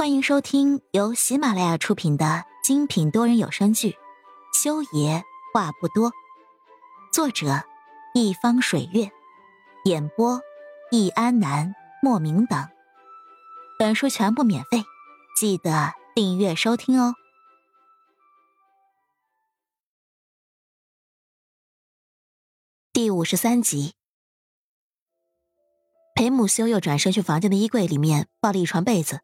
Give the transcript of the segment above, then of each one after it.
欢迎收听由喜马拉雅出品的精品多人有声剧《修爷话不多》，作者：一方水月，演播：易安南、莫名等。本书全部免费，记得订阅收听哦。第五十三集，裴木修又转身去房间的衣柜里面抱了一床被子。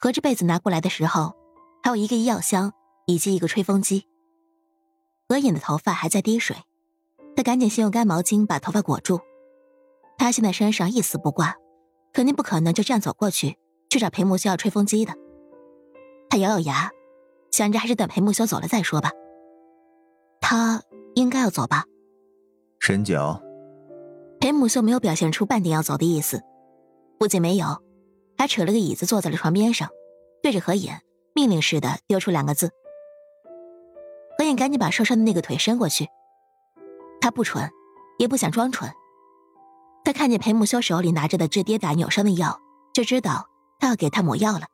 合着被子拿过来的时候，还有一个医药箱以及一个吹风机。何影的头发还在滴水，他赶紧先用干毛巾把头发裹住。他现在身上一丝不挂，肯定不可能就这样走过去去找裴木修要吹风机的。他咬咬牙，想着还是等裴木修走了再说吧。他应该要走吧？沈九，裴木修没有表现出半点要走的意思，不仅没有。他扯了个椅子坐在了床边上，对着何眼命令似的丢出两个字。何眼赶紧把受伤的那个腿伸过去。他不蠢，也不想装蠢。他看见裴木修手里拿着的治跌打扭伤的药，就知道他要给他抹药了。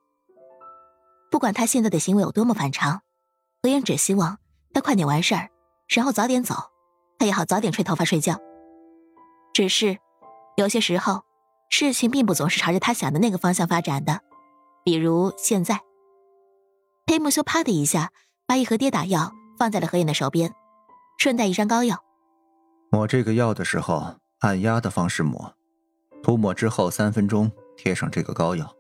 不管他现在的行为有多么反常，何眼只希望他快点完事儿，然后早点走，他也好早点吹头发睡觉。只是，有些时候。事情并不总是朝着他想的那个方向发展的，比如现在，裴木修啪的一下把一盒跌打药放在了何影的手边，顺带一张膏药。抹这个药的时候，按压的方式抹，涂抹之后三分钟贴上这个膏药。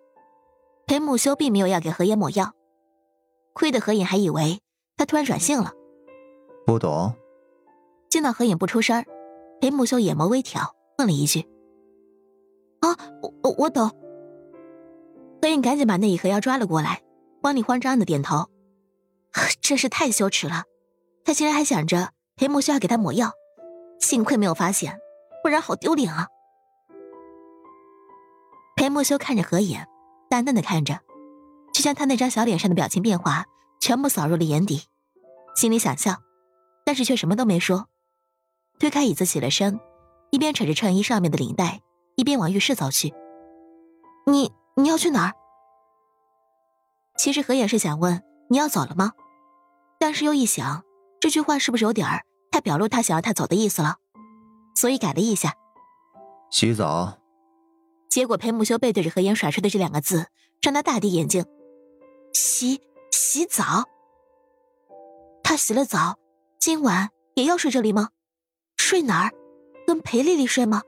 裴木修并没有要给何影抹药，亏得何影还以为他突然转性了。不懂。见到何影不出声裴木修眼眸微挑，问了一句。啊，我我我懂。何影赶紧把那一盒药抓了过来，慌里慌张的点头。真是太羞耻了，他竟然还想着裴木修要给他抹药，幸亏没有发现，不然好丢脸啊。裴木修看着何影，淡淡的看着，就将他那张小脸上的表情变化全部扫入了眼底，心里想笑，但是却什么都没说。推开椅子起了身，一边扯着衬衣上面的领带。一边往浴室走去，你你要去哪儿？其实何也是想问你要走了吗？但是又一想，这句话是不是有点儿太表露他想要他走的意思了，所以改了一下。洗澡。结果裴木修背对着何言甩出的这两个字，让他大跌眼镜。洗洗澡？他洗了澡，今晚也要睡这里吗？睡哪儿？跟裴丽丽睡吗？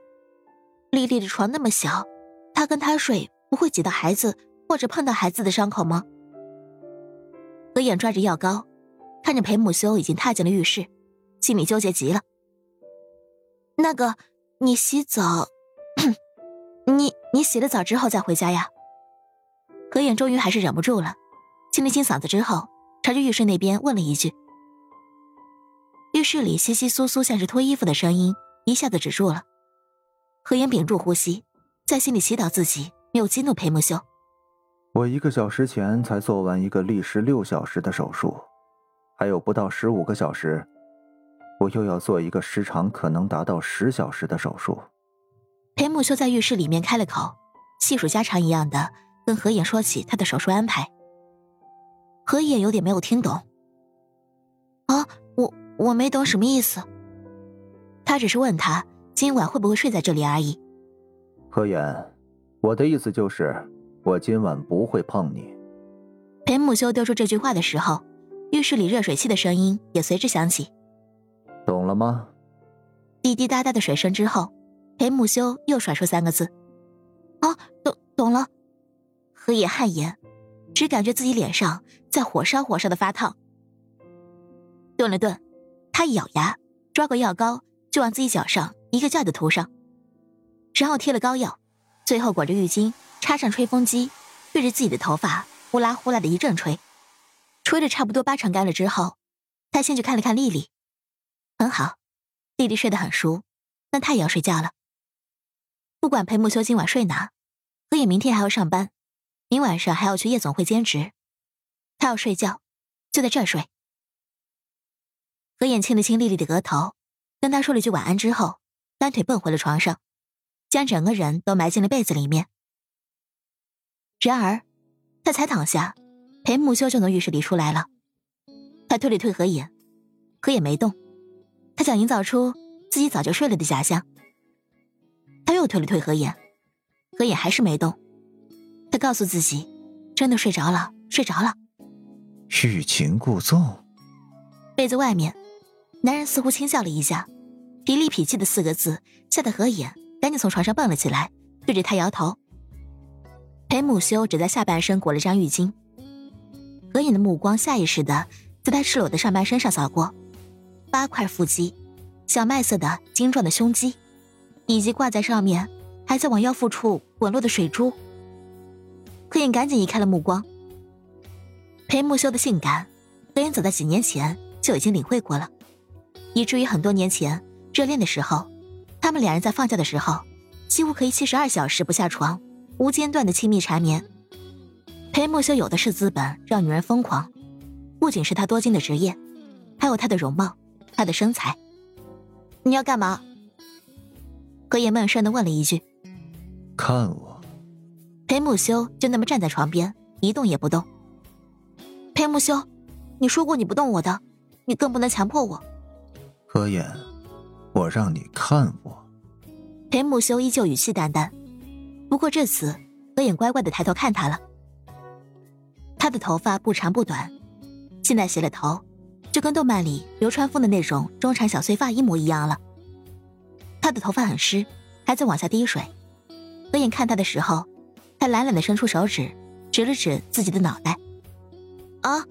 丽丽的床那么小，她跟她睡不会挤到孩子或者碰到孩子的伤口吗？何眼抓着药膏，看着裴木修已经踏进了浴室，心里纠结极了。那个，你洗澡，你你洗了澡之后再回家呀？何眼终于还是忍不住了，清了清嗓子之后，朝着浴室那边问了一句。浴室里窸窸窣窣像是脱衣服的声音一下子止住了。何言屏住呼吸，在心里祈祷自己没有激怒裴木修。我一个小时前才做完一个历时六小时的手术，还有不到十五个小时，我又要做一个时长可能达到十小时的手术。裴木修在浴室里面开了口，细数家常一样的跟何言说起他的手术安排。何言有点没有听懂。啊，我我没懂什么意思。他只是问他。今晚会不会睡在这里而已？何言，我的意思就是，我今晚不会碰你。裴木修丢出这句话的时候，浴室里热水器的声音也随之响起。懂了吗？滴滴答答的水声之后，裴木修又甩出三个字：“啊，懂懂了。”何野汗颜，只感觉自己脸上在火烧火烧的发烫。顿了顿，他一咬牙，抓过药膏就往自己脚上。一个劲儿的涂上，然后贴了膏药，最后裹着浴巾，插上吹风机，对着自己的头发呼啦呼啦的一阵吹，吹的差不多八成干了之后，他先去看了看丽丽，很好，丽丽睡得很熟，那他也要睡觉了。不管裴木修今晚睡哪，何野明天还要上班，明晚上还要去夜总会兼职，他要睡觉，就在这儿睡。何眼亲了亲丽丽的额头，跟她说了句晚安之后。单腿蹦回了床上，将整个人都埋进了被子里面。然而，他才躺下，裴木修就从浴室里出来了。他推了推何野，何野没动。他想营造出自己早就睡了的假象。他又推了推何野，何野还是没动。他告诉自己，真的睡着了，睡着了。欲擒故纵。被子外面，男人似乎轻笑了一下，“痞里痞气”的四个字吓得何野赶紧从床上蹦了起来，对着他摇头。裴木修只在下半身裹了张浴巾，何野的目光下意识的在他赤裸的上半身上扫过，八块腹肌，小麦色的精壮的胸肌，以及挂在上面还在往腰腹处滚落的水珠。何影赶紧移开了目光。裴木修的性感，何影早在几年前就已经领会过了，以至于很多年前热恋的时候，他们两人在放假的时候，几乎可以七十二小时不下床。无间断的亲密缠绵，裴木修有的是资本让女人疯狂，不仅是他多金的职业，还有他的容貌，他的身材。你要干嘛？何野闷声的问了一句。看我。裴木修就那么站在床边，一动也不动。裴木修，你说过你不动我的，你更不能强迫我。何野，我让你看我。裴木修依旧语气淡淡。不过这次，何眼乖乖的抬头看他了。他的头发不长不短，现在洗了头，就跟动漫里流川枫的那种中长小碎发一模一样了。他的头发很湿，还在往下滴水。何眼看他的时候，他懒懒的伸出手指，指了指自己的脑袋。啊！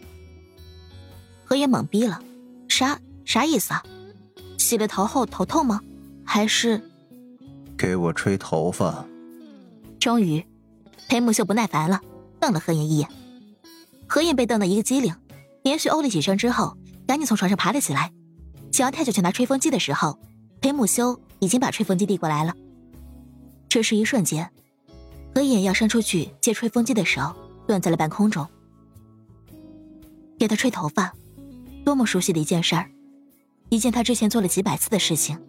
何眼懵逼了，啥啥意思啊？洗了头后头痛吗？还是？给我吹头发。终于，裴母秀不耐烦了，瞪了何燕一眼。何燕被瞪得一个机灵，连续哦了几声之后，赶紧从床上爬了起来，想要跳下去拿吹风机的时候，裴母修已经把吹风机递过来了。这是一瞬间，何燕要伸出去接吹风机的手断在了半空中。给他吹头发，多么熟悉的一件事儿，一件他之前做了几百次的事情，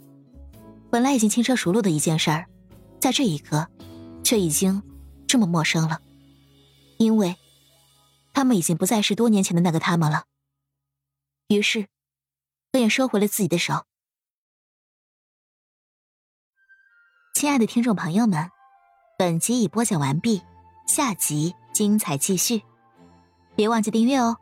本来已经轻车熟路的一件事儿，在这一刻。却已经这么陌生了，因为他们已经不再是多年前的那个他们了。于是，何也收回了自己的手。亲爱的听众朋友们，本集已播讲完毕，下集精彩继续，别忘记订阅哦。